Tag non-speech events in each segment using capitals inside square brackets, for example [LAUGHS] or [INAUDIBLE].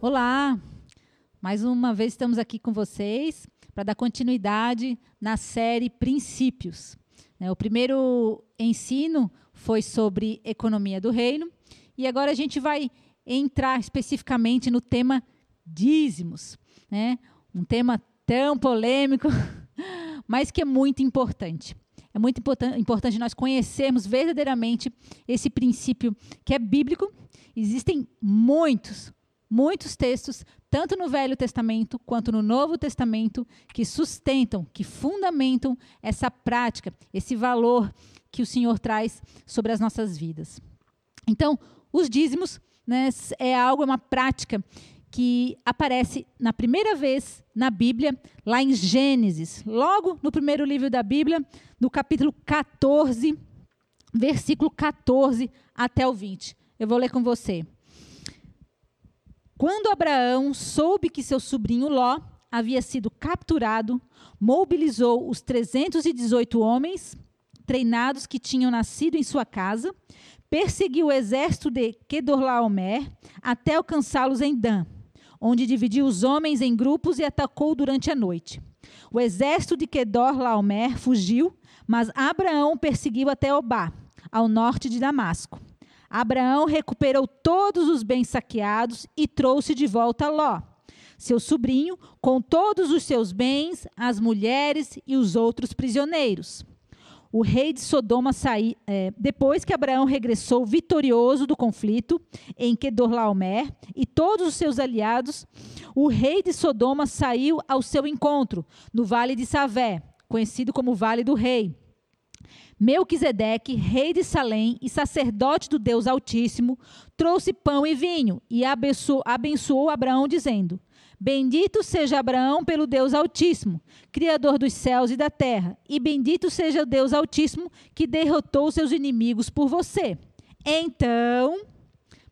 Olá! Mais uma vez estamos aqui com vocês para dar continuidade na série Princípios. Né, o primeiro ensino foi sobre economia do reino e agora a gente vai entrar especificamente no tema dízimos, né? Um tema tão polêmico, [LAUGHS] mas que é muito importante. É muito importante nós conhecermos verdadeiramente esse princípio que é bíblico. Existem muitos, muitos textos, tanto no Velho Testamento quanto no Novo Testamento, que sustentam, que fundamentam essa prática, esse valor que o Senhor traz sobre as nossas vidas. Então, os dízimos né, é algo, é uma prática que aparece na primeira vez na Bíblia, lá em Gênesis, logo no primeiro livro da Bíblia, no capítulo 14, versículo 14 até o 20. Eu vou ler com você. Quando Abraão soube que seu sobrinho Ló havia sido capturado, mobilizou os 318 homens treinados que tinham nascido em sua casa, perseguiu o exército de Kedorlaomer até alcançá-los em Dan, onde dividiu os homens em grupos e atacou durante a noite. O exército de Kedorlaomer fugiu, mas Abraão perseguiu até Obá, ao norte de Damasco. Abraão recuperou todos os bens saqueados e trouxe de volta Ló, seu sobrinho, com todos os seus bens, as mulheres e os outros prisioneiros. O rei de Sodoma saiu, é, depois que Abraão regressou vitorioso do conflito em Kedorlaomer e todos os seus aliados, o rei de Sodoma saiu ao seu encontro no vale de Savé, conhecido como Vale do Rei Melquisedeque, rei de Salém e sacerdote do Deus Altíssimo, trouxe pão e vinho e abençoou, abençoou Abraão, dizendo: Bendito seja Abraão pelo Deus Altíssimo, Criador dos céus e da terra, e bendito seja o Deus Altíssimo que derrotou seus inimigos por você. Então,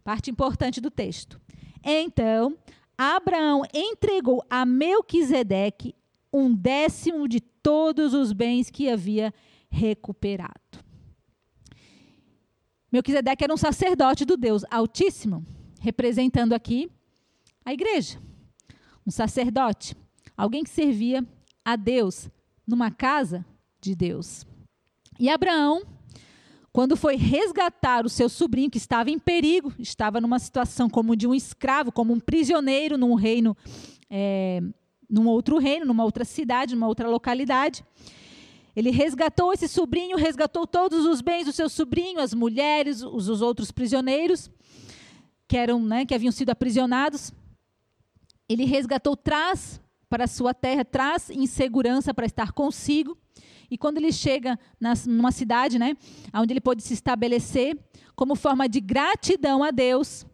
parte importante do texto. Então, Abraão entregou a Melquisedeque um décimo de todos os bens que havia recuperado. Melquisedeque era um sacerdote do Deus Altíssimo, representando aqui a igreja. Um sacerdote, alguém que servia a Deus numa casa de Deus. E Abraão, quando foi resgatar o seu sobrinho que estava em perigo, estava numa situação como de um escravo, como um prisioneiro num reino, é, num outro reino, numa outra cidade, numa outra localidade. Ele resgatou esse sobrinho, resgatou todos os bens do seu sobrinho, as mulheres, os, os outros prisioneiros que eram, né, que haviam sido aprisionados. Ele resgatou, traz para sua terra, traz em segurança para estar consigo. E quando ele chega nas, numa cidade, né, onde ele pôde se estabelecer, como forma de gratidão a Deus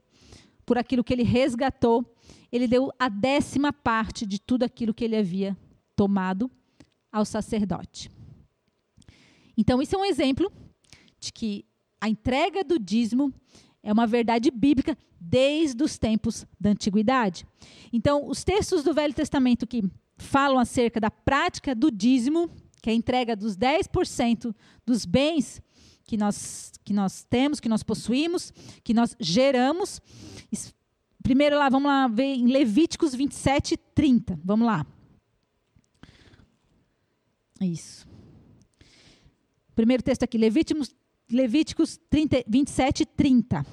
por aquilo que ele resgatou, ele deu a décima parte de tudo aquilo que ele havia tomado ao sacerdote. Então, isso é um exemplo de que a entrega do dízimo é uma verdade bíblica desde os tempos da antiguidade. Então, os textos do Velho Testamento que falam acerca da prática do dízimo, que é a entrega dos 10% dos bens que nós, que nós temos, que nós possuímos, que nós geramos. Primeiro lá, vamos lá ver em Levíticos 27, 30. Vamos lá. Isso. Primeiro texto aqui, Levíticos, Levíticos 30, 27, 30.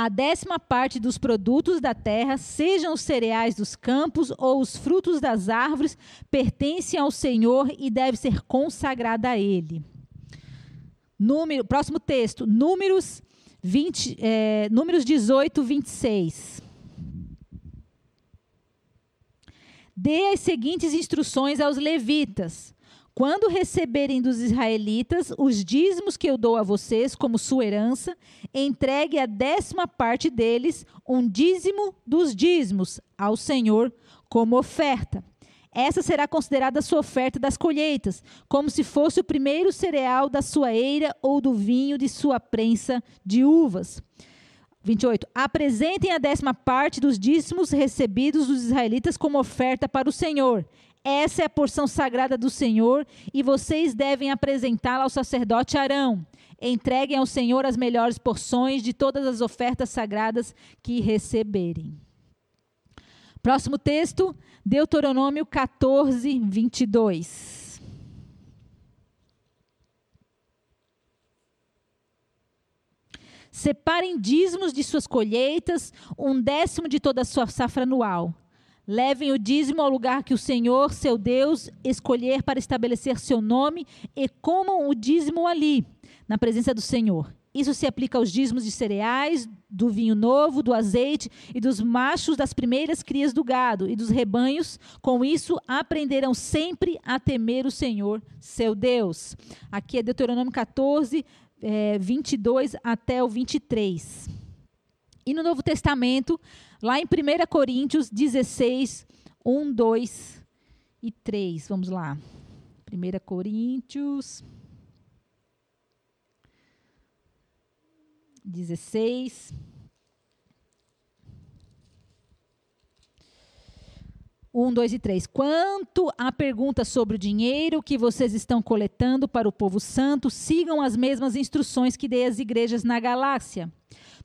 A décima parte dos produtos da terra, sejam os cereais dos campos ou os frutos das árvores, pertencem ao Senhor e deve ser consagrada a Ele. Número, próximo texto, Números, 20, é, números 18, 26. Dê as seguintes instruções aos levitas. Quando receberem dos israelitas os dízimos que eu dou a vocês como sua herança, entregue a décima parte deles, um dízimo dos dízimos, ao Senhor como oferta. Essa será considerada a sua oferta das colheitas, como se fosse o primeiro cereal da sua eira ou do vinho de sua prensa de uvas. 28. Apresentem a décima parte dos dízimos recebidos dos israelitas como oferta para o Senhor. Essa é a porção sagrada do Senhor e vocês devem apresentá-la ao sacerdote Arão. Entreguem ao Senhor as melhores porções de todas as ofertas sagradas que receberem. Próximo texto, Deuteronômio 14, 22. Separem dízimos de suas colheitas, um décimo de toda a sua safra anual. Levem o dízimo ao lugar que o Senhor, seu Deus, escolher para estabelecer seu nome e comam o dízimo ali, na presença do Senhor. Isso se aplica aos dízimos de cereais, do vinho novo, do azeite e dos machos das primeiras crias do gado e dos rebanhos. Com isso, aprenderão sempre a temer o Senhor, seu Deus. Aqui é Deuteronômio 14, é, 22 até o 23. E no Novo Testamento, lá em 1 Coríntios 16, 1, 2 e 3. Vamos lá. 1 Coríntios 16. Um, dois e três. Quanto à pergunta sobre o dinheiro que vocês estão coletando para o povo santo, sigam as mesmas instruções que dei às igrejas na galáxia.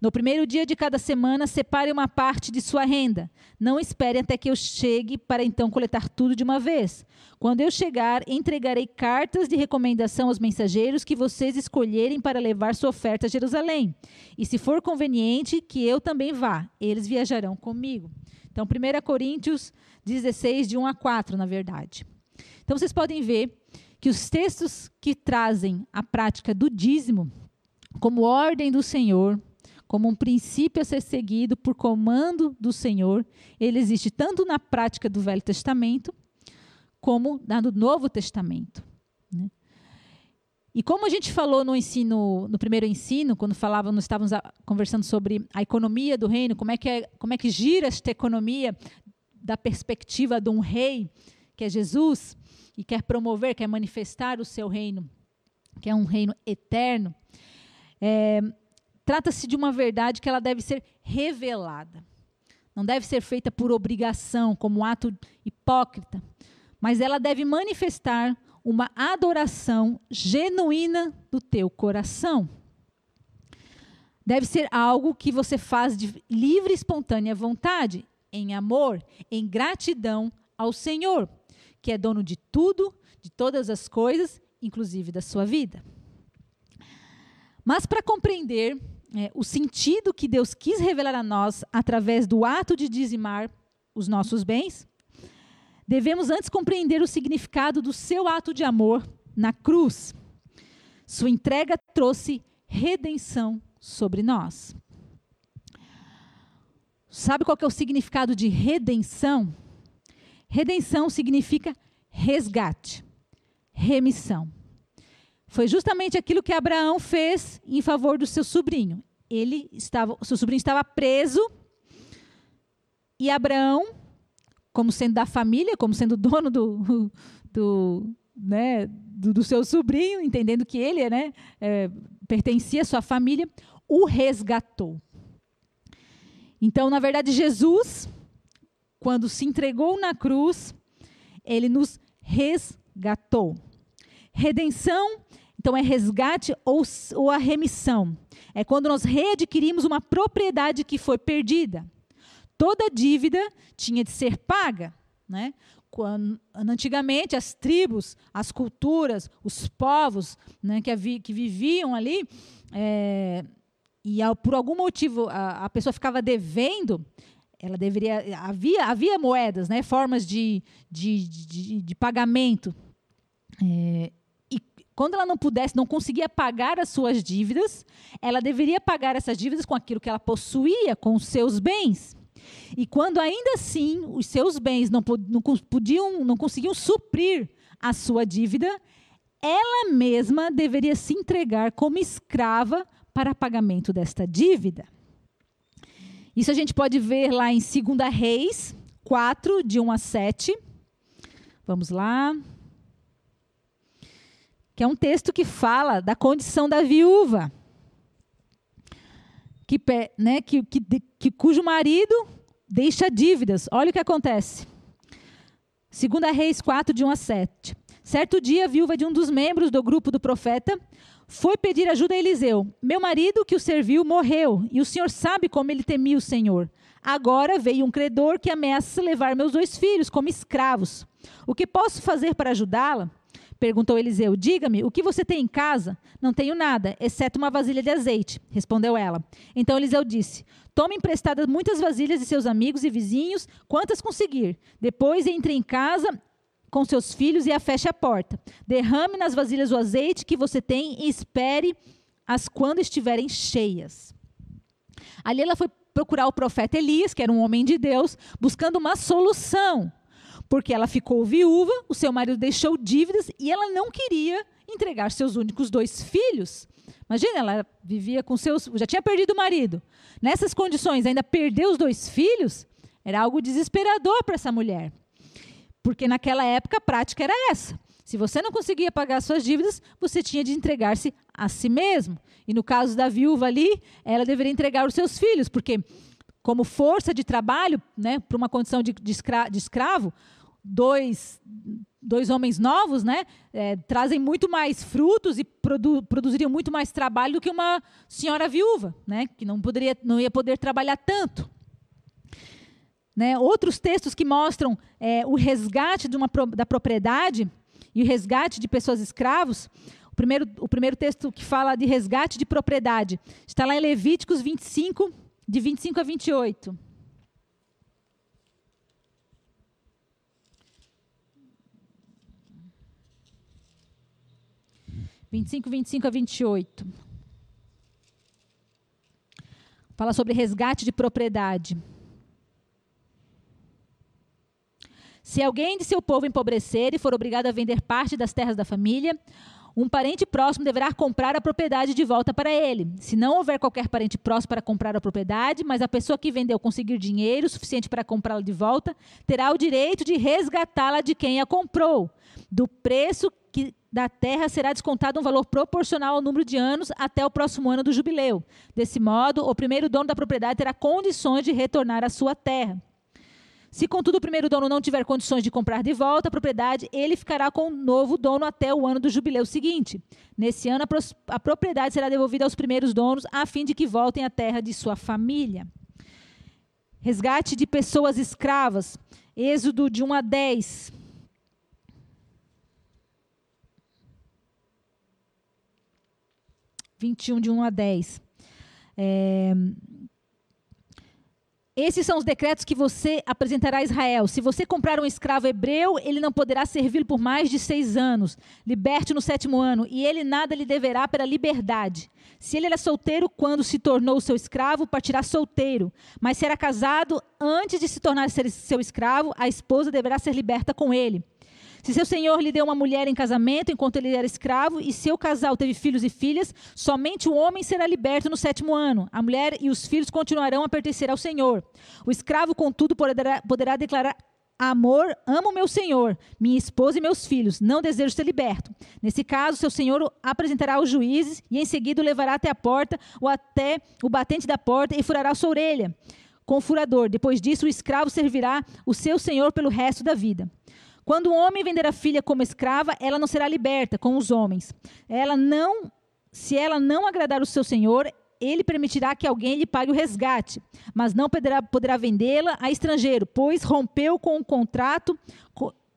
No primeiro dia de cada semana, separe uma parte de sua renda. Não espere até que eu chegue para então coletar tudo de uma vez. Quando eu chegar, entregarei cartas de recomendação aos mensageiros que vocês escolherem para levar sua oferta a Jerusalém. E se for conveniente, que eu também vá. Eles viajarão comigo. Então, 1 Coríntios 16, de 1 a 4, na verdade. Então, vocês podem ver que os textos que trazem a prática do dízimo como ordem do Senhor, como um princípio a ser seguido por comando do Senhor, ele existe tanto na prática do Velho Testamento, como na do Novo Testamento. E como a gente falou no ensino, no primeiro ensino, quando falávamos, estávamos conversando sobre a economia do reino, como é que é, como é que gira esta economia da perspectiva de um rei, que é Jesus, e quer promover, quer manifestar o seu reino, que é um reino eterno. É, Trata-se de uma verdade que ela deve ser revelada. Não deve ser feita por obrigação, como um ato hipócrita, mas ela deve manifestar uma adoração genuína do teu coração. Deve ser algo que você faz de livre e espontânea vontade, em amor, em gratidão ao Senhor, que é dono de tudo, de todas as coisas, inclusive da sua vida. Mas para compreender é, o sentido que Deus quis revelar a nós através do ato de dizimar os nossos bens, devemos antes compreender o significado do seu ato de amor na cruz. Sua entrega trouxe redenção sobre nós. Sabe qual é o significado de redenção? Redenção significa resgate, remissão. Foi justamente aquilo que Abraão fez em favor do seu sobrinho. Ele estava, seu sobrinho estava preso e Abraão, como sendo da família, como sendo dono do, [LAUGHS] do, né, do, do seu sobrinho, entendendo que ele né, é, pertencia à sua família, o resgatou. Então, na verdade, Jesus, quando se entregou na cruz, ele nos resgatou. Redenção então, é resgate ou, ou a remissão. É quando nós readquirimos uma propriedade que foi perdida. Toda dívida tinha de ser paga. Né? Quando, antigamente, as tribos, as culturas, os povos né, que, que, viviam ali, é, e ao, por algum motivo a, a, pessoa ficava devendo, ela deveria. Havia, havia moedas, né, formas de, de, de, de pagamento. É, quando ela não pudesse, não conseguia pagar as suas dívidas, ela deveria pagar essas dívidas com aquilo que ela possuía, com os seus bens. E quando ainda assim os seus bens não, não podiam, não conseguiam suprir a sua dívida, ela mesma deveria se entregar como escrava para pagamento desta dívida. Isso a gente pode ver lá em 2 Reis 4, de 1 a 7. Vamos lá que é um texto que fala da condição da viúva, que, né, que, que, que cujo marido deixa dívidas. Olha o que acontece. Segunda Reis 4, de 1 a 7. Certo dia, a viúva de um dos membros do grupo do profeta foi pedir ajuda a Eliseu. Meu marido, que o serviu, morreu, e o senhor sabe como ele temia o Senhor. Agora veio um credor que ameaça levar meus dois filhos como escravos. O que posso fazer para ajudá-la? Perguntou Eliseu: Diga-me, o que você tem em casa? Não tenho nada, exceto uma vasilha de azeite, respondeu ela. Então Eliseu disse: Tome emprestadas muitas vasilhas de seus amigos e vizinhos, quantas conseguir. Depois entre em casa com seus filhos e a feche a porta. Derrame nas vasilhas o azeite que você tem e espere-as quando estiverem cheias. Ali ela foi procurar o profeta Elias, que era um homem de Deus, buscando uma solução porque ela ficou viúva, o seu marido deixou dívidas e ela não queria entregar seus únicos dois filhos. Imagina, ela vivia com seus. já tinha perdido o marido. Nessas condições, ainda perder os dois filhos, era algo desesperador para essa mulher. Porque naquela época a prática era essa. Se você não conseguia pagar suas dívidas, você tinha de entregar-se a si mesmo. E no caso da viúva ali, ela deveria entregar os seus filhos, porque como força de trabalho, né, para uma condição de, de, escra de escravo, dois, dois homens novos, né, é, trazem muito mais frutos e produ produziriam muito mais trabalho do que uma senhora viúva, né, que não poderia, não ia poder trabalhar tanto. Né, outros textos que mostram é, o resgate de uma, da propriedade e o resgate de pessoas escravos. O primeiro, o primeiro texto que fala de resgate de propriedade está lá em Levíticos 25, de 25 a 28. 25, 25 a 28. Fala sobre resgate de propriedade. Se alguém de seu povo empobrecer e for obrigado a vender parte das terras da família, um parente próximo deverá comprar a propriedade de volta para ele. Se não houver qualquer parente próximo para comprar a propriedade, mas a pessoa que vendeu conseguir dinheiro suficiente para comprá-la de volta, terá o direito de resgatá-la de quem a comprou, do preço da terra será descontado um valor proporcional ao número de anos até o próximo ano do jubileu. Desse modo, o primeiro dono da propriedade terá condições de retornar à sua terra. Se, contudo, o primeiro dono não tiver condições de comprar de volta a propriedade, ele ficará com o novo dono até o ano do jubileu seguinte. Nesse ano, a, a propriedade será devolvida aos primeiros donos, a fim de que voltem à terra de sua família. Resgate de pessoas escravas. Êxodo de 1 a 10. 21, de 1 a 10. É, esses são os decretos que você apresentará a Israel. Se você comprar um escravo hebreu, ele não poderá servi-lo por mais de seis anos. Liberte no sétimo ano, e ele nada lhe deverá pela liberdade. Se ele era solteiro quando se tornou seu escravo, partirá solteiro. Mas se era casado antes de se tornar seu escravo, a esposa deverá ser liberta com ele. Se seu senhor lhe deu uma mulher em casamento enquanto ele era escravo, e seu casal teve filhos e filhas, somente o homem será liberto no sétimo ano. A mulher e os filhos continuarão a pertencer ao senhor. O escravo, contudo, poderá, poderá declarar Amor, amo meu senhor, minha esposa e meus filhos, não desejo ser liberto. Nesse caso, seu senhor apresentará aos juízes e em seguida o levará até a porta ou até o batente da porta e furará sua orelha com o furador. Depois disso, o escravo servirá o seu senhor pelo resto da vida. Quando o homem vender a filha como escrava, ela não será liberta com os homens. Ela não, se ela não agradar o seu senhor, ele permitirá que alguém lhe pague o resgate, mas não poderá, poderá vendê-la a estrangeiro, pois rompeu com o contrato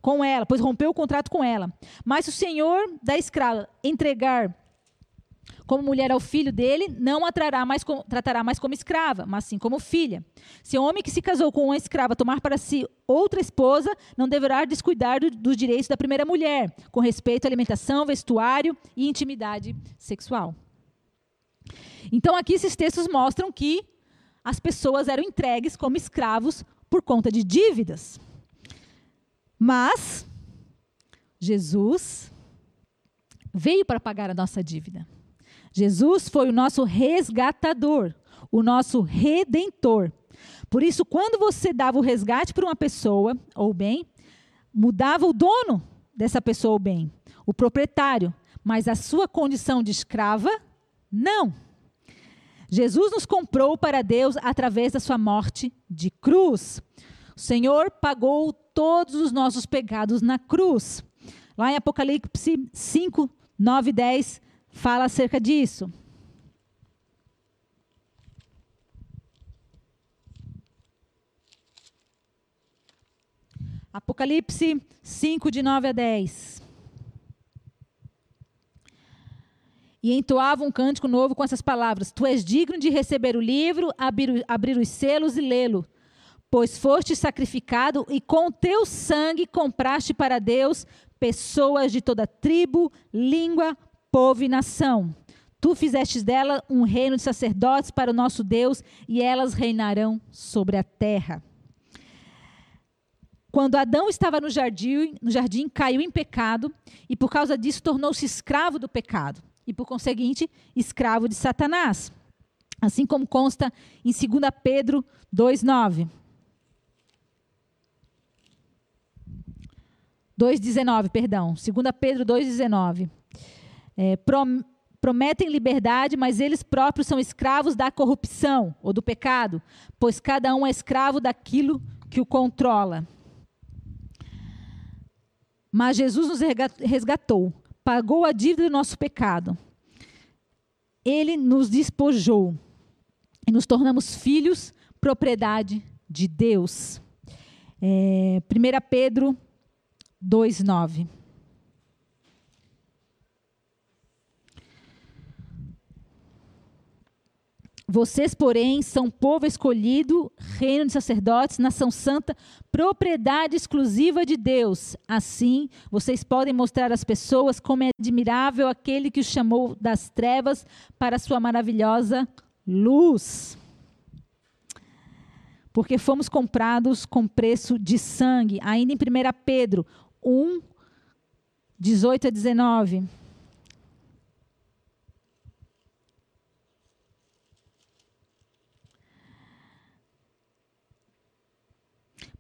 com ela, pois rompeu o contrato com ela. Mas se o senhor da escrava entregar como mulher ao filho dele, não a trará mais com, tratará mais como escrava, mas sim como filha. Se o homem que se casou com uma escrava tomar para si outra esposa, não deverá descuidar do, dos direitos da primeira mulher, com respeito à alimentação, vestuário e intimidade sexual. Então, aqui esses textos mostram que as pessoas eram entregues como escravos por conta de dívidas. Mas Jesus veio para pagar a nossa dívida. Jesus foi o nosso resgatador, o nosso redentor. Por isso, quando você dava o resgate para uma pessoa ou bem, mudava o dono dessa pessoa ou bem, o proprietário, mas a sua condição de escrava, não. Jesus nos comprou para Deus através da sua morte de cruz. O Senhor pagou todos os nossos pecados na cruz. Lá em Apocalipse 5, 9 e 10, fala acerca disso. Apocalipse 5, de 9 a 10. E entoava um cântico novo com essas palavras: Tu és digno de receber o livro, abrir, abrir os selos e lê-lo. Pois foste sacrificado e com teu sangue compraste para Deus pessoas de toda tribo, língua, povo e nação. Tu fizestes dela um reino de sacerdotes para o nosso Deus, e elas reinarão sobre a terra. Quando Adão estava no jardim, no jardim, caiu em pecado e por causa disso tornou-se escravo do pecado e por conseguinte escravo de Satanás. Assim como consta em 2 Pedro 2:9. 2:19, perdão. 2 Pedro 2:19. É, prom prometem liberdade, mas eles próprios são escravos da corrupção ou do pecado, pois cada um é escravo daquilo que o controla. Mas Jesus nos resgatou, pagou a dívida do nosso pecado. Ele nos despojou e nos tornamos filhos, propriedade de Deus. É, 1 Pedro 2,9. Vocês, porém, são povo escolhido, reino de sacerdotes, nação santa, propriedade exclusiva de Deus. Assim, vocês podem mostrar às pessoas como é admirável aquele que os chamou das trevas para a sua maravilhosa luz. Porque fomos comprados com preço de sangue. Ainda em 1 Pedro 1, 18 a 19.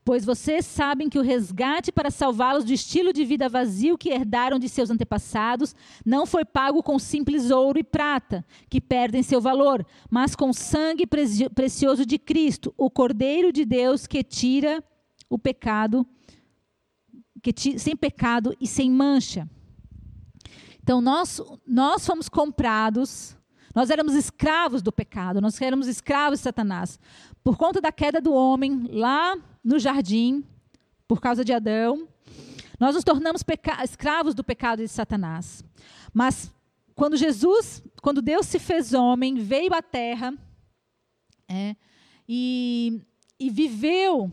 Pois vocês sabem que o resgate para salvá-los do estilo de vida vazio que herdaram de seus antepassados não foi pago com simples ouro e prata, que perdem seu valor, mas com sangue precioso de Cristo, o Cordeiro de Deus que tira o pecado, que sem pecado e sem mancha. Então nós nós fomos comprados nós éramos escravos do pecado, nós éramos escravos de Satanás. Por conta da queda do homem lá no jardim, por causa de Adão, nós nos tornamos escravos do pecado de Satanás. Mas quando Jesus, quando Deus se fez homem, veio à terra é, e, e, viveu,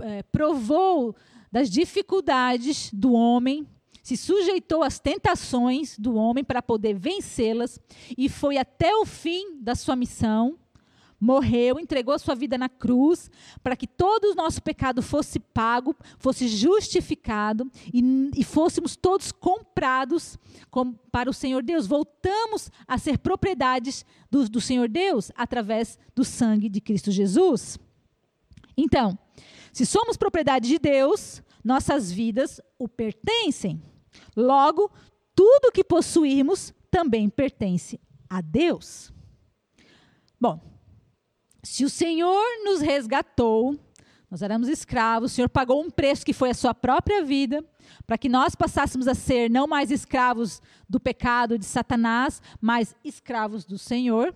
é, provou das dificuldades do homem, se sujeitou às tentações do homem para poder vencê-las e foi até o fim da sua missão. Morreu, entregou sua vida na cruz para que todo o nosso pecado fosse pago, fosse justificado e, e fôssemos todos comprados com, para o Senhor Deus. Voltamos a ser propriedades do, do Senhor Deus através do sangue de Cristo Jesus. Então, se somos propriedade de Deus, nossas vidas o pertencem. Logo, tudo que possuirmos também pertence a Deus. Bom, se o Senhor nos resgatou, nós éramos escravos, o Senhor pagou um preço que foi a sua própria vida, para que nós passássemos a ser não mais escravos do pecado de Satanás, mas escravos do Senhor.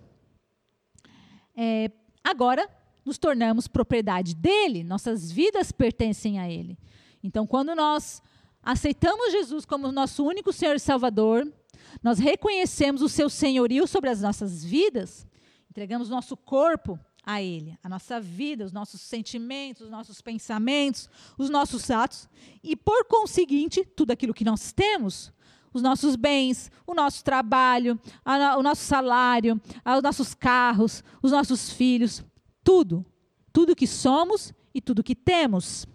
É, agora nos tornamos propriedade dele, nossas vidas pertencem a ele. Então, quando nós aceitamos Jesus como nosso único Senhor e Salvador, nós reconhecemos o seu senhorio sobre as nossas vidas, entregamos nosso corpo a Ele, a nossa vida, os nossos sentimentos, os nossos pensamentos, os nossos atos, e por conseguinte, tudo aquilo que nós temos, os nossos bens, o nosso trabalho, a, o nosso salário, a, os nossos carros, os nossos filhos, tudo, tudo que somos e tudo que temos.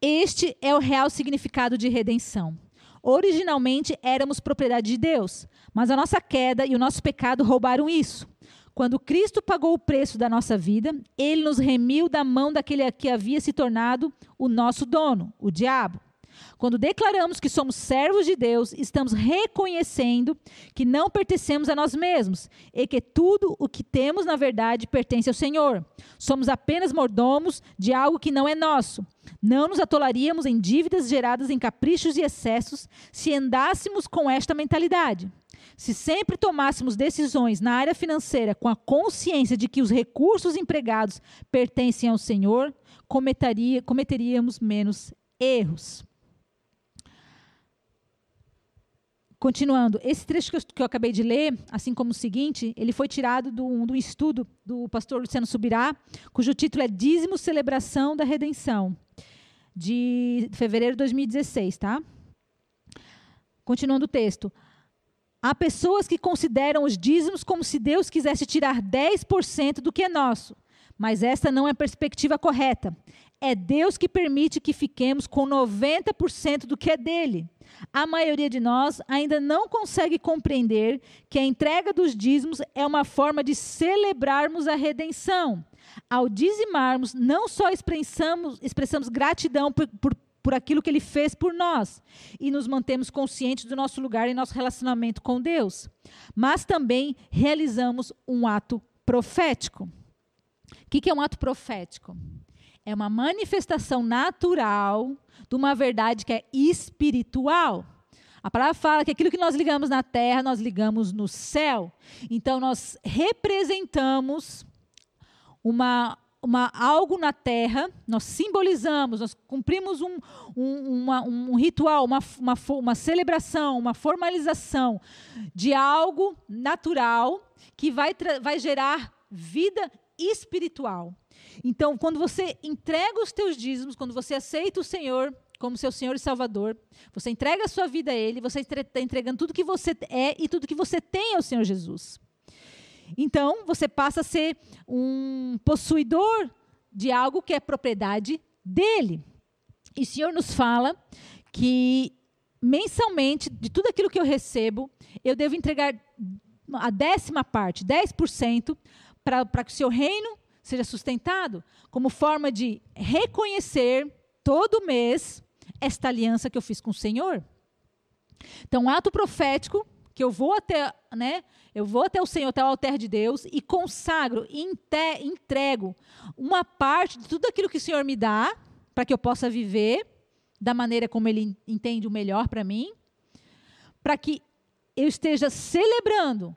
Este é o real significado de redenção. Originalmente éramos propriedade de Deus, mas a nossa queda e o nosso pecado roubaram isso. Quando Cristo pagou o preço da nossa vida, ele nos remiu da mão daquele que havia se tornado o nosso dono, o diabo. Quando declaramos que somos servos de Deus, estamos reconhecendo que não pertencemos a nós mesmos e que tudo o que temos, na verdade, pertence ao Senhor. Somos apenas mordomos de algo que não é nosso. Não nos atolaríamos em dívidas geradas em caprichos e excessos se andássemos com esta mentalidade. Se sempre tomássemos decisões na área financeira com a consciência de que os recursos empregados pertencem ao Senhor, cometeríamos menos erros. Continuando, esse trecho que eu, que eu, acabei de ler, assim como o seguinte, ele foi tirado do, do estudo do pastor Luciano Subirá, cujo título é Dízimo Celebração da Redenção, de fevereiro de 2016, tá? Continuando o texto. Há pessoas que consideram os dízimos como se Deus quisesse tirar 10% do que é nosso, mas esta não é a perspectiva correta. É Deus que permite que fiquemos com 90% do que é dele. A maioria de nós ainda não consegue compreender que a entrega dos dízimos é uma forma de celebrarmos a redenção. Ao dizimarmos, não só expressamos, expressamos gratidão por, por, por aquilo que ele fez por nós e nos mantemos conscientes do nosso lugar em nosso relacionamento com Deus, mas também realizamos um ato profético. O que é um ato profético? É uma manifestação natural de uma verdade que é espiritual. A palavra fala que aquilo que nós ligamos na terra, nós ligamos no céu. Então, nós representamos uma, uma, algo na terra, nós simbolizamos, nós cumprimos um, um, uma, um ritual, uma, uma, uma celebração, uma formalização de algo natural que vai, vai gerar vida espiritual. Então, quando você entrega os teus dízimos, quando você aceita o Senhor como seu Senhor e Salvador, você entrega a sua vida a Ele, você está entregando tudo que você é e tudo que você tem ao Senhor Jesus. Então, você passa a ser um possuidor de algo que é propriedade dele. E o Senhor nos fala que mensalmente, de tudo aquilo que eu recebo, eu devo entregar a décima parte, 10%, para que o seu reino seja sustentado, como forma de reconhecer todo mês esta aliança que eu fiz com o Senhor. Então, um ato profético que eu vou até, né, eu vou até o Senhor, até o altar de Deus e consagro e entrego uma parte de tudo aquilo que o Senhor me dá para que eu possa viver da maneira como ele entende o melhor para mim, para que eu esteja celebrando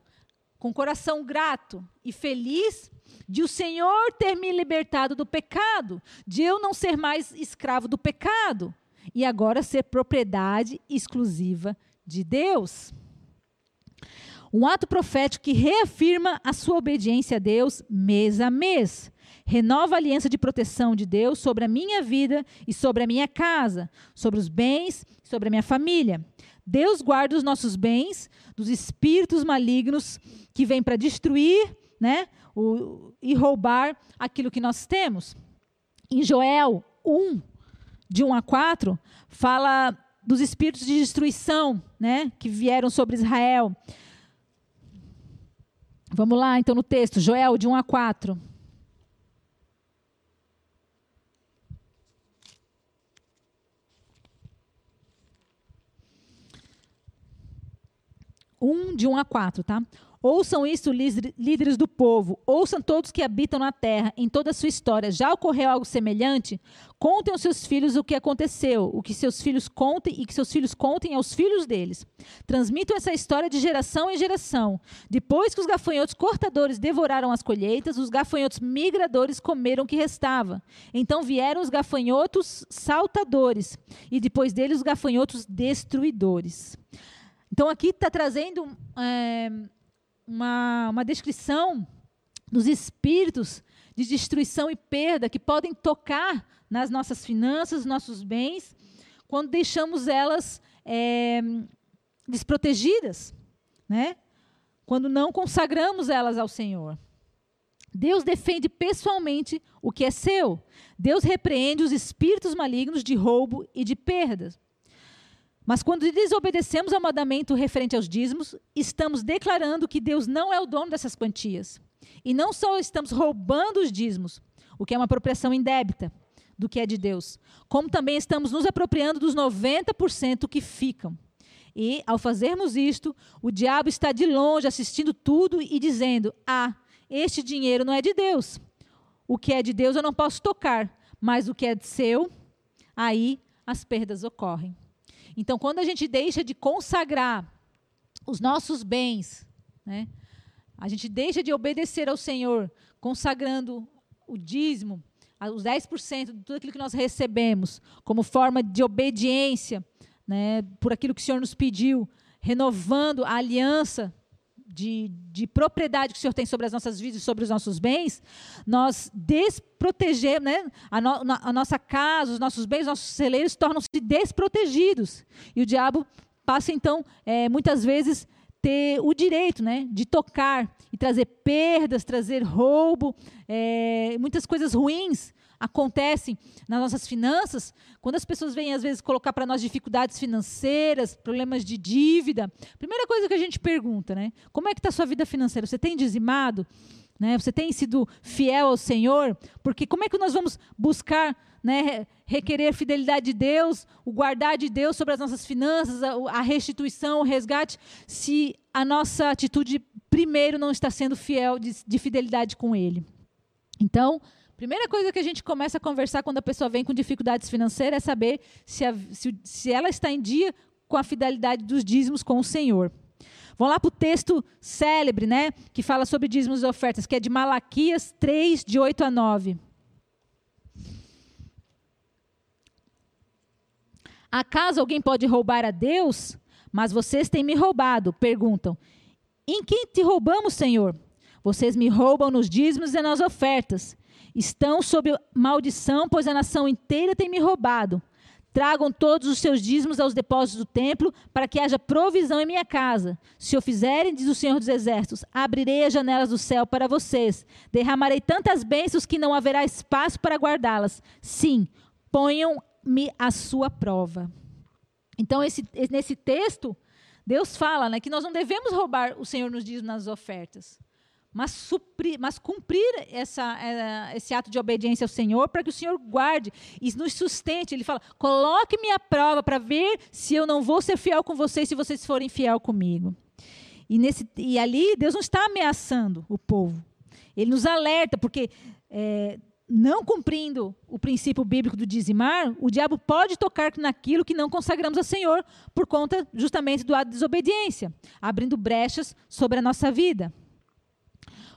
com coração grato e feliz de o Senhor ter me libertado do pecado, de eu não ser mais escravo do pecado e agora ser propriedade exclusiva de Deus. Um ato profético que reafirma a sua obediência a Deus mês a mês. Renova a aliança de proteção de Deus sobre a minha vida e sobre a minha casa, sobre os bens, sobre a minha família. Deus guarda os nossos bens dos espíritos malignos que vêm para destruir né, o, e roubar aquilo que nós temos. Em Joel 1, de 1 a 4, fala dos espíritos de destruição né, que vieram sobre Israel. Vamos lá, então, no texto, Joel, de 1 a 4. Um de 1 a 4, tá? Ouçam isso, líderes do povo. Ouçam todos que habitam na terra, em toda a sua história. Já ocorreu algo semelhante? Contem aos seus filhos o que aconteceu, o que seus filhos contem e que seus filhos contem aos filhos deles. Transmitam essa história de geração em geração. Depois que os gafanhotos cortadores devoraram as colheitas, os gafanhotos migradores comeram o que restava. Então vieram os gafanhotos saltadores, e depois deles os gafanhotos destruidores. Então aqui está trazendo. É, uma, uma descrição dos espíritos de destruição e perda que podem tocar nas nossas finanças, nossos bens, quando deixamos elas é, desprotegidas, né? quando não consagramos elas ao Senhor. Deus defende pessoalmente o que é seu. Deus repreende os espíritos malignos de roubo e de perdas. Mas quando desobedecemos ao mandamento referente aos dízimos, estamos declarando que Deus não é o dono dessas quantias. E não só estamos roubando os dízimos, o que é uma apropriação indébita, do que é de Deus, como também estamos nos apropriando dos 90% que ficam. E, ao fazermos isto, o diabo está de longe assistindo tudo e dizendo: Ah, este dinheiro não é de Deus. O que é de Deus eu não posso tocar, mas o que é seu, aí as perdas ocorrem. Então, quando a gente deixa de consagrar os nossos bens, né, a gente deixa de obedecer ao Senhor, consagrando o dízimo, os 10% de tudo aquilo que nós recebemos, como forma de obediência, né, por aquilo que o Senhor nos pediu, renovando a aliança de, de, propriedade que o Senhor tem sobre as nossas vidas e sobre os nossos bens, nós desprotegemos, né? A, no, a, nossa casa, os nossos bens, os nossos celeiros tornam-se desprotegidos. E o diabo passa, então, é, muitas vezes, ter o direito né, de tocar e trazer perdas, trazer roubo, é, muitas coisas ruins acontecem nas nossas finanças, quando as pessoas vêm às vezes colocar para nós dificuldades financeiras, problemas de dívida, primeira coisa que a gente pergunta, né? Como é que está a sua vida financeira? Você tem dizimado? Né? Você tem sido fiel ao Senhor? Porque como é que nós vamos buscar né, requerer fidelidade de Deus, o guardar de Deus sobre as nossas finanças, a, a restituição, o resgate, se a nossa atitude primeiro não está sendo fiel de, de fidelidade com Ele? Então, Primeira coisa que a gente começa a conversar quando a pessoa vem com dificuldades financeiras é saber se, a, se, se ela está em dia com a fidelidade dos dízimos com o Senhor. Vamos lá para o texto célebre, né, que fala sobre dízimos e ofertas, que é de Malaquias 3, de 8 a 9. Acaso alguém pode roubar a Deus? Mas vocês têm me roubado, perguntam. Em quem te roubamos, Senhor? Vocês me roubam nos dízimos e nas ofertas. Estão sob maldição, pois a nação inteira tem me roubado. Tragam todos os seus dízimos aos depósitos do templo, para que haja provisão em minha casa. Se o fizerem, diz o Senhor dos Exércitos, abrirei as janelas do céu para vocês. Derramarei tantas bênçãos que não haverá espaço para guardá-las. Sim, ponham-me a sua prova. Então, esse, nesse texto, Deus fala né, que nós não devemos roubar o Senhor nos dízimos nas ofertas mas, suprir, mas cumprir essa, é, esse ato de obediência ao Senhor para que o Senhor guarde e nos sustente. Ele fala: coloque-me à prova para ver se eu não vou ser fiel com vocês se vocês forem fiel comigo. E, nesse, e ali Deus não está ameaçando o povo. Ele nos alerta, porque é, não cumprindo o princípio bíblico do dizimar, o diabo pode tocar naquilo que não consagramos ao Senhor, por conta justamente do ato de desobediência, abrindo brechas sobre a nossa vida.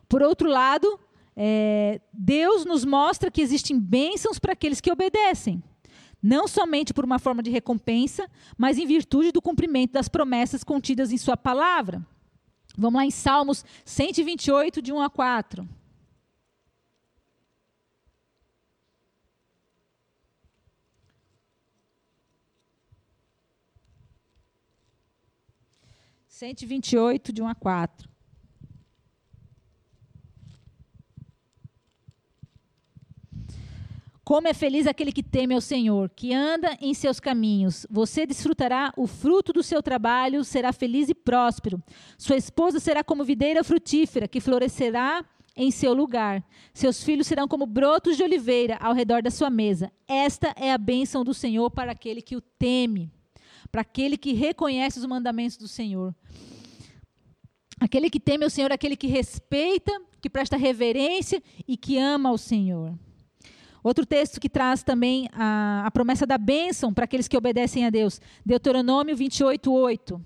Por outro lado, é, Deus nos mostra que existem bênçãos para aqueles que obedecem. Não somente por uma forma de recompensa, mas em virtude do cumprimento das promessas contidas em Sua palavra. Vamos lá em Salmos 128, de 1 a 4. Cento e vinte e oito, de um a quatro. Como é feliz aquele que teme ao Senhor, que anda em seus caminhos. Você desfrutará o fruto do seu trabalho, será feliz e próspero. Sua esposa será como videira frutífera, que florescerá em seu lugar. Seus filhos serão como brotos de oliveira ao redor da sua mesa. Esta é a bênção do Senhor para aquele que o teme, para aquele que reconhece os mandamentos do Senhor. Aquele que teme ao Senhor, aquele que respeita, que presta reverência e que ama ao Senhor. Outro texto que traz também a, a promessa da bênção para aqueles que obedecem a Deus. Deuteronômio 28, 8.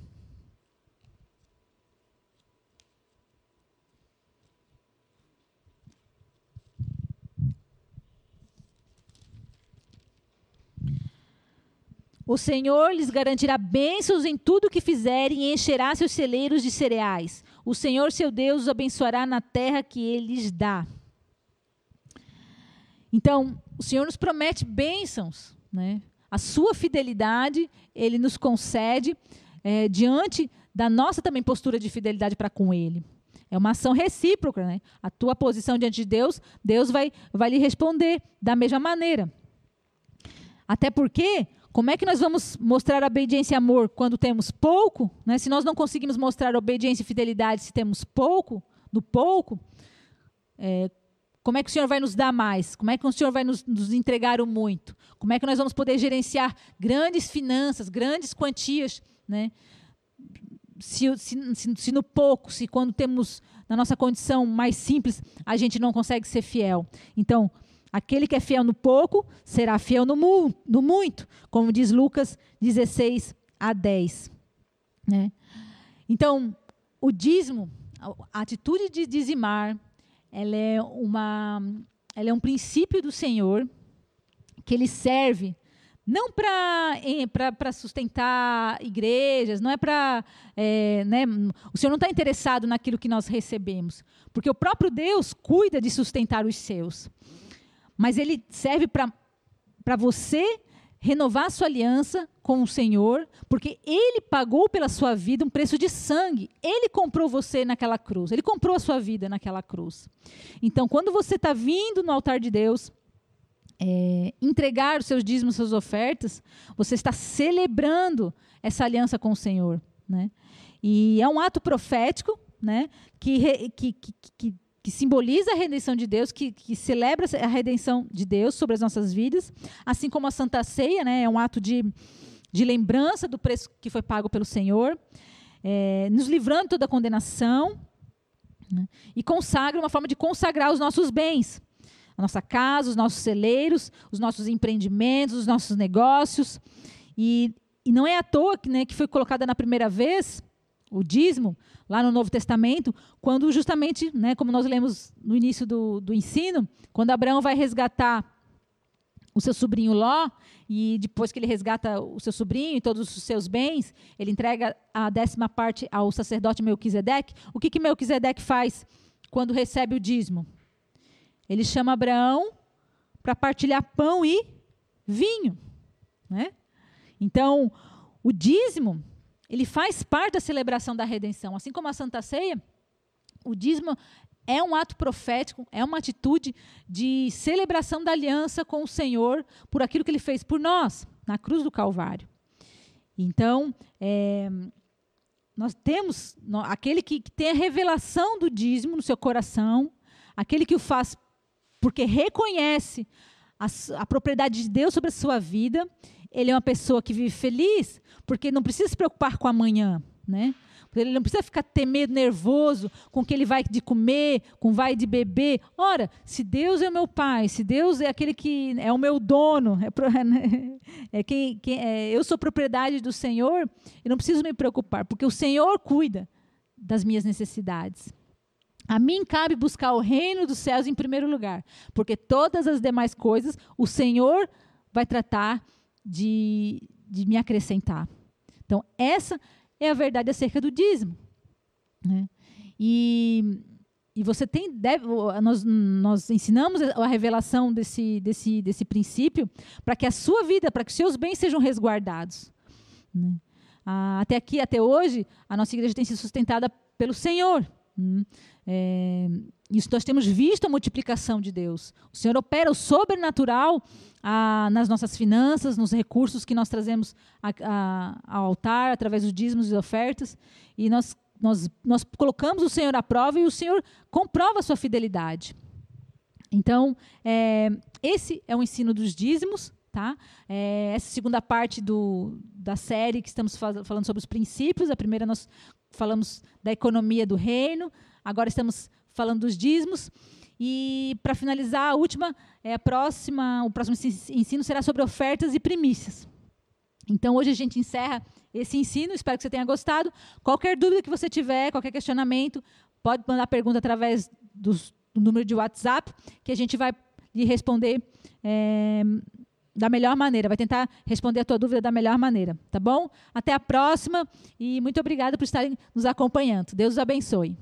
O Senhor lhes garantirá bênçãos em tudo o que fizerem e encherá seus celeiros de cereais. O Senhor, seu Deus, os abençoará na terra que ele lhes dá. Então, o Senhor nos promete bênçãos, né? A sua fidelidade, Ele nos concede é, diante da nossa também postura de fidelidade para com Ele. É uma ação recíproca, né? A tua posição diante de Deus, Deus vai, vai lhe responder da mesma maneira. Até porque, como é que nós vamos mostrar obediência e amor quando temos pouco? Né? Se nós não conseguimos mostrar obediência e fidelidade se temos pouco, no pouco, é, como é que o Senhor vai nos dar mais? Como é que o Senhor vai nos, nos entregar o muito? Como é que nós vamos poder gerenciar grandes finanças, grandes quantias, né? Se, se, se, se, no pouco, se quando temos na nossa condição mais simples, a gente não consegue ser fiel. Então, aquele que é fiel no pouco será fiel no, mu no muito, como diz Lucas 16 a 10. Né? Então, o dízimo, a atitude de dizimar, ela é, uma, ela é um princípio do Senhor que ele serve não para sustentar igrejas, não é para. É, né, o Senhor não está interessado naquilo que nós recebemos, porque o próprio Deus cuida de sustentar os seus. Mas ele serve para você renovar sua aliança com o Senhor, porque Ele pagou pela sua vida um preço de sangue. Ele comprou você naquela cruz. Ele comprou a sua vida naquela cruz. Então, quando você está vindo no altar de Deus, é, entregar os seus dízimos, suas ofertas, você está celebrando essa aliança com o Senhor. Né? E é um ato profético né, que, que, que, que que simboliza a redenção de Deus, que, que, celebra a redenção de Deus sobre as nossas vidas, assim como a Santa Ceia, né, é um ato de, de lembrança do preço que foi pago pelo Senhor, é, nos livrando de toda a condenação, né, e consagra uma forma de consagrar os nossos bens, a nossa casa, os nossos celeiros, os nossos empreendimentos, os nossos negócios, e, e não é à toa que, né, que foi colocada na primeira vez o dízimo, lá no Novo Testamento, quando justamente, né, como nós lemos no início do, do ensino, quando Abraão vai resgatar o seu sobrinho Ló, e depois que ele resgata o seu sobrinho e todos os seus bens, ele entrega a décima parte ao sacerdote Melquisedeque. O que, que Melquisedeque faz quando recebe o dízimo? Ele chama Abraão para partilhar pão e vinho. Né? Então, o dízimo ele faz parte da celebração da redenção. Assim como a Santa Ceia, o dízimo é um ato profético, é uma atitude de celebração da aliança com o Senhor por aquilo que ele fez por nós, na cruz do Calvário. Então, é, nós temos aquele que, que tem a revelação do dízimo no seu coração, aquele que o faz porque reconhece a, a propriedade de Deus sobre a sua vida, ele é uma pessoa que vive feliz, porque não precisa se preocupar com amanhã, né? Ele não precisa ficar temer, nervoso com o que ele vai de comer, com vai de beber. Ora, se Deus é o meu pai, se Deus é aquele que é o meu dono, é, [LAUGHS] né? é quem, quem é, eu sou propriedade do Senhor, eu não preciso me preocupar, porque o Senhor cuida das minhas necessidades. A mim cabe buscar o reino dos céus em primeiro lugar, porque todas as demais coisas o Senhor vai tratar de, de me acrescentar. Então, essa é a verdade acerca do dízimo. Né? E, e você tem. Deve, nós, nós ensinamos a revelação desse, desse, desse princípio para que a sua vida, para que seus bens sejam resguardados. Né? Ah, até aqui, até hoje, a nossa igreja tem sido sustentada pelo Senhor. Hum, é, isso nós temos visto a multiplicação de Deus. O Senhor opera o sobrenatural a, nas nossas finanças, nos recursos que nós trazemos a, a, ao altar, através dos dízimos e ofertas. E nós, nós, nós colocamos o Senhor à prova e o Senhor comprova a sua fidelidade. Então, é, esse é o ensino dos dízimos. Tá? É, essa segunda parte do, da série que estamos falando sobre os princípios. A primeira nós falamos da economia do reino, agora estamos falando dos dízimos. E para finalizar, a última, é a próxima, o próximo ensino será sobre ofertas e primícias. Então hoje a gente encerra esse ensino, espero que você tenha gostado. Qualquer dúvida que você tiver, qualquer questionamento, pode mandar pergunta através do número de WhatsApp, que a gente vai lhe responder é, da melhor maneira, vai tentar responder a tua dúvida da melhor maneira, tá bom? Até a próxima e muito obrigada por estarem nos acompanhando. Deus os abençoe.